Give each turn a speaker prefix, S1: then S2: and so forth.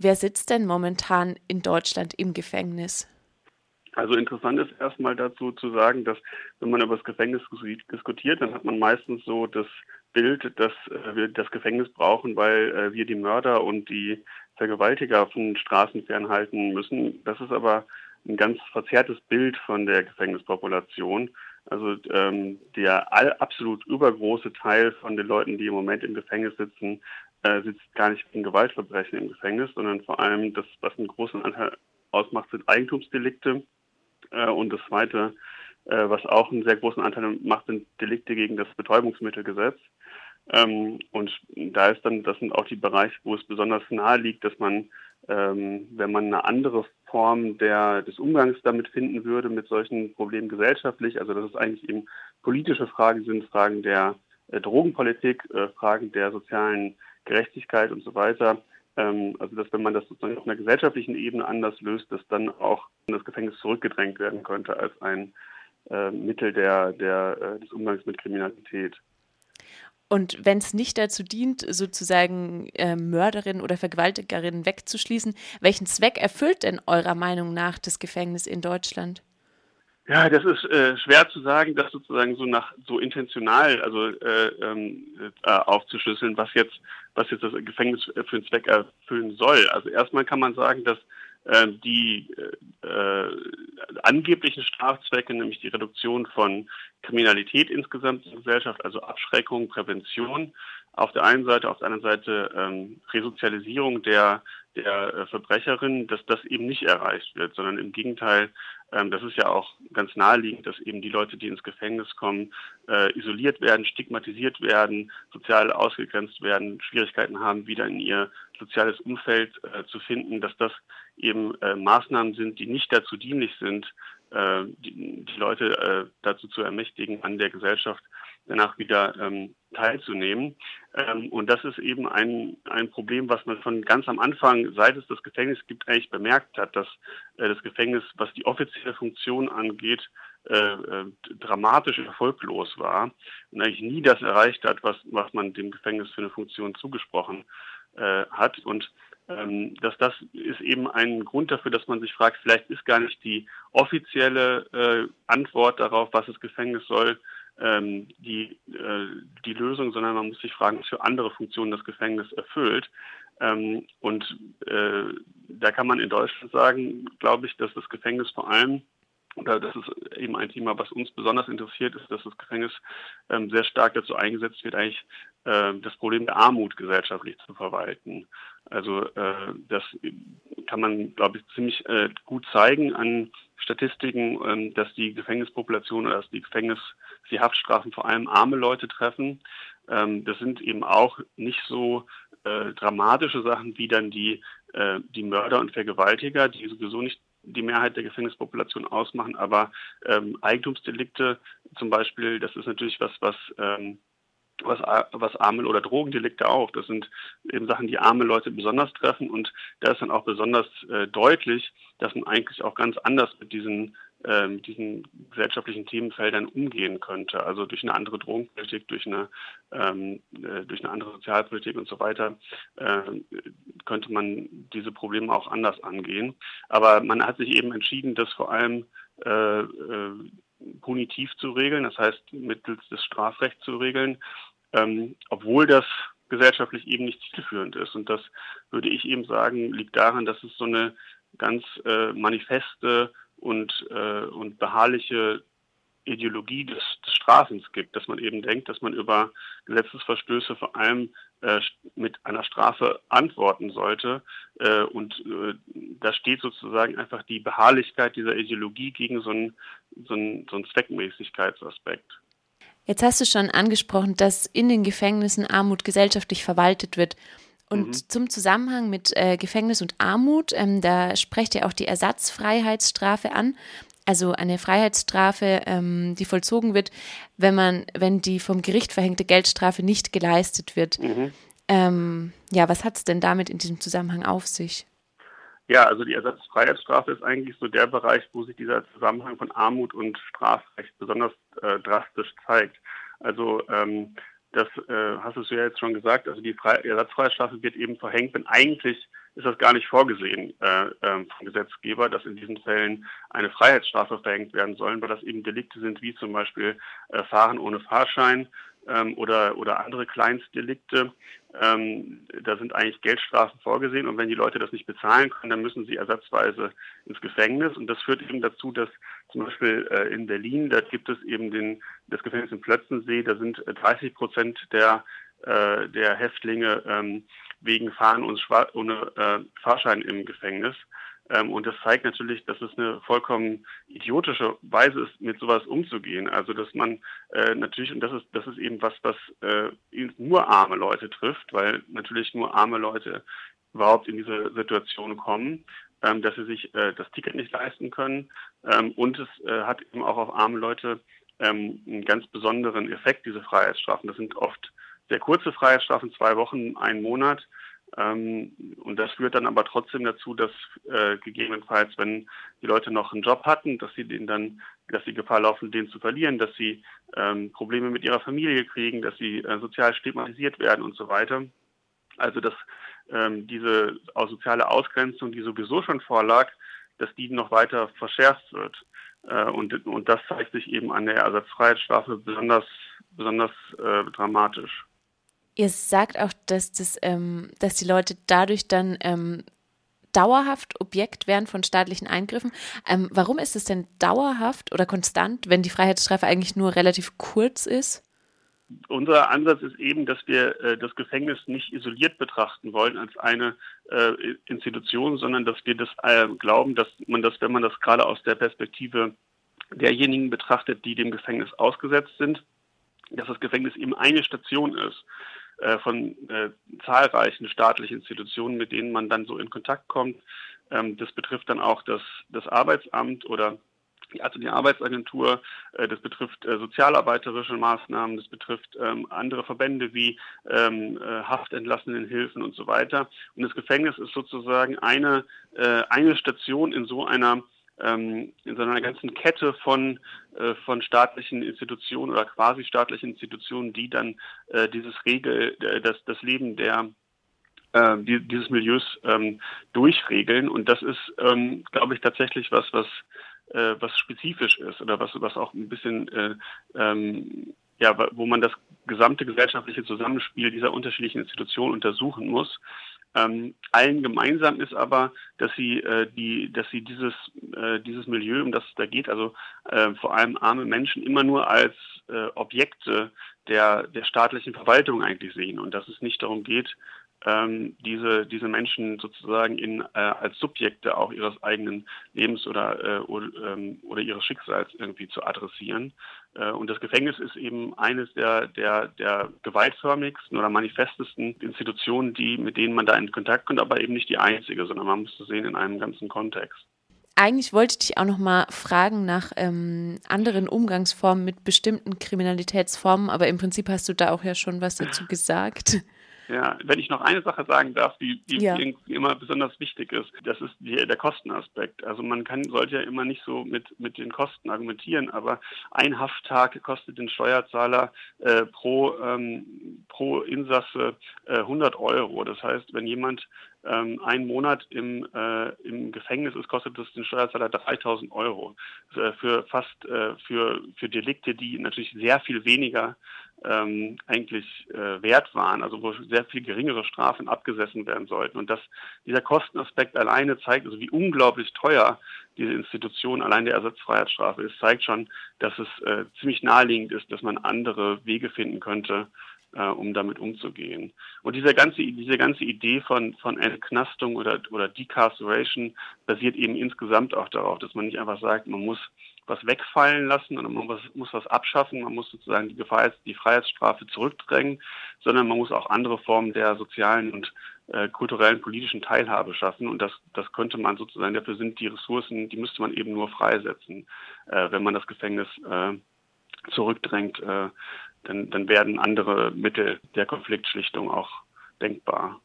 S1: Wer sitzt denn momentan in Deutschland im Gefängnis?
S2: Also interessant ist erstmal dazu zu sagen, dass wenn man über das Gefängnis diskutiert, dann hat man meistens so das Bild, dass äh, wir das Gefängnis brauchen, weil äh, wir die Mörder und die Vergewaltiger von Straßen fernhalten müssen. Das ist aber ein ganz verzerrtes Bild von der Gefängnispopulation. Also ähm, der all, absolut übergroße Teil von den Leuten, die im Moment im Gefängnis sitzen, äh, sitzt gar nicht wegen Gewaltverbrechen im Gefängnis, sondern vor allem das, was einen großen Anteil ausmacht, sind Eigentumsdelikte. Äh, und das Zweite, äh, was auch einen sehr großen Anteil macht, sind Delikte gegen das Betäubungsmittelgesetz. Ähm, und da ist dann, das sind auch die Bereiche, wo es besonders nahe liegt, dass man, ähm, wenn man eine andere Form der, des Umgangs damit finden würde, mit solchen Problemen gesellschaftlich, also dass es eigentlich eben politische Fragen sind, Fragen der Drogenpolitik, äh, Fragen der sozialen Gerechtigkeit und so weiter. Ähm, also dass wenn man das sozusagen auf einer gesellschaftlichen Ebene anders löst, dass dann auch das Gefängnis zurückgedrängt werden könnte als ein äh, Mittel der, der, äh, des Umgangs mit Kriminalität.
S1: Und wenn es nicht dazu dient, sozusagen äh, Mörderinnen oder Vergewaltigerinnen wegzuschließen, welchen Zweck erfüllt denn eurer Meinung nach das Gefängnis in Deutschland?
S2: Ja, das ist äh, schwer zu sagen, das sozusagen so nach so intentional, also äh, ähm, äh, aufzuschlüsseln, was jetzt, was jetzt das Gefängnis für einen Zweck erfüllen soll. Also erstmal kann man sagen, dass äh, die äh, angeblichen Strafzwecke, nämlich die Reduktion von Kriminalität insgesamt in der Gesellschaft, also Abschreckung, Prävention, auf der einen Seite, auf der anderen Seite ähm, Resozialisierung der, der äh, Verbrecherin, dass das eben nicht erreicht wird, sondern im Gegenteil, ähm, das ist ja auch ganz naheliegend, dass eben die Leute, die ins Gefängnis kommen, äh, isoliert werden, stigmatisiert werden, sozial ausgegrenzt werden, Schwierigkeiten haben, wieder in ihr soziales Umfeld äh, zu finden, dass das eben Maßnahmen sind, die nicht dazu dienlich sind, die, die Leute äh, dazu zu ermächtigen, an der Gesellschaft danach wieder ähm, teilzunehmen. Ähm, und das ist eben ein, ein Problem, was man von ganz am Anfang, seit es das Gefängnis gibt, eigentlich bemerkt hat, dass äh, das Gefängnis, was die offizielle Funktion angeht, äh, äh, dramatisch erfolglos war und eigentlich nie das erreicht hat, was, was man dem Gefängnis für eine Funktion zugesprochen äh, hat. Und ähm, dass das ist eben ein Grund dafür, dass man sich fragt, vielleicht ist gar nicht die offizielle äh, Antwort darauf, was das Gefängnis soll, ähm, die, äh, die Lösung, sondern man muss sich fragen, was für andere Funktionen das Gefängnis erfüllt. Ähm, und äh, da kann man in Deutschland sagen, glaube ich, dass das Gefängnis vor allem oder das ist eben ein Thema, was uns besonders interessiert, ist, dass das Gefängnis ähm, sehr stark dazu eingesetzt wird, eigentlich äh, das Problem der Armut gesellschaftlich zu verwalten. Also äh, das kann man, glaube ich, ziemlich äh, gut zeigen an Statistiken, ähm, dass die Gefängnispopulation oder dass die Gefängnis, die Haftstrafen vor allem arme Leute treffen. Ähm, das sind eben auch nicht so äh, dramatische Sachen wie dann die, äh, die Mörder und Vergewaltiger, die sowieso nicht die Mehrheit der Gefängnispopulation ausmachen, aber ähm, Eigentumsdelikte zum Beispiel, das ist natürlich was, was ähm, was, was Armen oder Drogendelikte auch. Das sind eben Sachen, die arme Leute besonders treffen und da ist dann auch besonders äh, deutlich, dass man eigentlich auch ganz anders mit diesen, äh, diesen gesellschaftlichen Themenfeldern umgehen könnte. Also durch eine andere Drogenpolitik, durch eine, ähm, äh, durch eine andere Sozialpolitik und so weiter äh, könnte man diese Probleme auch anders angehen. Aber man hat sich eben entschieden, dass vor allem äh, äh, punitiv zu regeln, das heißt mittels des Strafrechts zu regeln, ähm, obwohl das gesellschaftlich eben nicht zielführend ist. Und das würde ich eben sagen, liegt daran, dass es so eine ganz äh, manifeste und, äh, und beharrliche Ideologie des, des Strafens gibt, dass man eben denkt, dass man über Gesetzesverstöße vor allem äh, mit einer Strafe antworten sollte. Äh, und äh, da steht sozusagen einfach die Beharrlichkeit dieser Ideologie gegen so einen, so einen, so einen Zweckmäßigkeitsaspekt.
S1: Jetzt hast du schon angesprochen, dass in den Gefängnissen Armut gesellschaftlich verwaltet wird. Und mhm. zum Zusammenhang mit äh, Gefängnis und Armut, ähm, da sprecht ja auch die Ersatzfreiheitsstrafe an also eine Freiheitsstrafe, ähm, die vollzogen wird, wenn man, wenn die vom Gericht verhängte Geldstrafe nicht geleistet wird. Mhm. Ähm, ja, was hat es denn damit in diesem Zusammenhang auf sich?
S2: Ja, also die Ersatzfreiheitsstrafe ist eigentlich so der Bereich, wo sich dieser Zusammenhang von Armut und Strafrecht besonders äh, drastisch zeigt. Also ähm, das äh, hast du ja jetzt schon gesagt, also die Fre Ersatzfreiheitsstrafe wird eben verhängt, wenn eigentlich ist das gar nicht vorgesehen äh, äh, vom Gesetzgeber, dass in diesen Fällen eine Freiheitsstrafe verhängt werden soll, weil das eben Delikte sind wie zum Beispiel äh, Fahren ohne Fahrschein ähm, oder, oder andere Kleinstdelikte. Ähm, da sind eigentlich Geldstrafen vorgesehen und wenn die Leute das nicht bezahlen können, dann müssen sie ersatzweise ins Gefängnis und das führt eben dazu, dass zum Beispiel äh, in Berlin, da gibt es eben den, das Gefängnis in Plötzensee, da sind 30 Prozent der, äh, der Häftlinge ähm, wegen Fahren ohne äh, Fahrschein im Gefängnis. Ähm, und das zeigt natürlich, dass es eine vollkommen idiotische Weise ist, mit sowas umzugehen. Also dass man äh, natürlich, und das ist, das ist eben was, was äh, nur arme Leute trifft, weil natürlich nur arme Leute überhaupt in diese Situation kommen, ähm, dass sie sich äh, das Ticket nicht leisten können. Ähm, und es äh, hat eben auch auf arme Leute ähm, einen ganz besonderen Effekt, diese Freiheitsstrafen. Das sind oft sehr kurze Freiheitsstrafen, zwei Wochen, einen Monat. Ähm, und das führt dann aber trotzdem dazu, dass äh, gegebenenfalls, wenn die Leute noch einen Job hatten, dass sie den dann, dass sie Gefahr laufen, den zu verlieren, dass sie ähm, Probleme mit ihrer Familie kriegen, dass sie äh, sozial stigmatisiert werden und so weiter. Also dass ähm, diese soziale Ausgrenzung, die sowieso schon vorlag, dass die noch weiter verschärft wird. Äh, und, und das zeigt sich eben an der Ersatzfreiheitsstrafe besonders, besonders äh, dramatisch.
S1: Ihr sagt auch, dass, das, ähm, dass die Leute dadurch dann ähm, dauerhaft Objekt werden von staatlichen Eingriffen. Ähm, warum ist es denn dauerhaft oder konstant, wenn die Freiheitsstrafe eigentlich nur relativ kurz ist?
S2: Unser Ansatz ist eben, dass wir äh, das Gefängnis nicht isoliert betrachten wollen als eine äh, Institution, sondern dass wir das äh, glauben, dass man das, wenn man das gerade aus der Perspektive derjenigen betrachtet, die dem Gefängnis ausgesetzt sind, dass das Gefängnis eben eine Station ist äh, von äh, zahlreichen staatlichen Institutionen, mit denen man dann so in Kontakt kommt. Ähm, das betrifft dann auch das, das Arbeitsamt oder also die Arbeitsagentur, äh, das betrifft äh, sozialarbeiterische Maßnahmen, das betrifft ähm, andere Verbände wie ähm, äh, Haftentlassenenhilfen und so weiter. Und das Gefängnis ist sozusagen eine, eine Station in so einer ähm, in so einer ganzen Kette von, äh, von staatlichen Institutionen oder quasi staatlichen Institutionen, die dann äh, dieses Regel, äh, das, das Leben der äh, die, dieses Milieus ähm, durchregeln. Und das ist, ähm, glaube ich, tatsächlich was, was, äh, was spezifisch ist oder was, was auch ein bisschen äh, ähm, ja, wo man das gesamte gesellschaftliche Zusammenspiel dieser unterschiedlichen Institutionen untersuchen muss. Ähm, allen gemeinsam ist aber, dass sie äh, die, dass sie dieses äh, dieses Milieu, um das es da geht, also äh, vor allem arme Menschen immer nur als äh, Objekte der der staatlichen Verwaltung eigentlich sehen. Und dass es nicht darum geht, ähm, diese, diese Menschen sozusagen in, äh, als Subjekte auch ihres eigenen Lebens oder, äh, oder, ähm, oder ihres Schicksals irgendwie zu adressieren. Äh, und das Gefängnis ist eben eines der, der, der gewaltförmigsten oder manifestesten Institutionen, die, mit denen man da in Kontakt kommt, aber eben nicht die einzige, sondern man muss das sehen in einem ganzen Kontext.
S1: Eigentlich wollte ich dich auch noch mal fragen nach ähm, anderen Umgangsformen mit bestimmten Kriminalitätsformen, aber im Prinzip hast du da auch ja schon was dazu gesagt.
S2: Ja, wenn ich noch eine Sache sagen darf, die, die ja. immer besonders wichtig ist, das ist die, der Kostenaspekt. Also man kann, sollte ja immer nicht so mit, mit den Kosten argumentieren, aber ein Hafttag kostet den Steuerzahler äh, pro, ähm, pro Insasse äh, 100 Euro. Das heißt, wenn jemand ähm, einen Monat im, äh, im Gefängnis ist, kostet es den Steuerzahler 3000 Euro. Äh, für fast, äh, für, für Delikte, die natürlich sehr viel weniger ähm, eigentlich äh, wert waren, also wo sehr viel geringere Strafen abgesessen werden sollten. Und das, dieser Kostenaspekt alleine zeigt, also wie unglaublich teuer diese Institution allein der Ersatzfreiheitsstrafe ist, zeigt schon, dass es äh, ziemlich naheliegend ist, dass man andere Wege finden könnte, äh, um damit umzugehen. Und diese ganze, diese ganze Idee von, von Entknastung oder, oder Decarceration basiert eben insgesamt auch darauf, dass man nicht einfach sagt, man muss was wegfallen lassen oder man muss, muss was abschaffen, man muss sozusagen die, Gefreiheits-, die Freiheitsstrafe zurückdrängen, sondern man muss auch andere Formen der sozialen und äh, kulturellen, politischen Teilhabe schaffen. Und das, das könnte man sozusagen, dafür sind die Ressourcen, die müsste man eben nur freisetzen, äh, wenn man das Gefängnis äh, zurückdrängt. Äh, dann, dann werden andere Mittel der Konfliktschlichtung auch denkbar.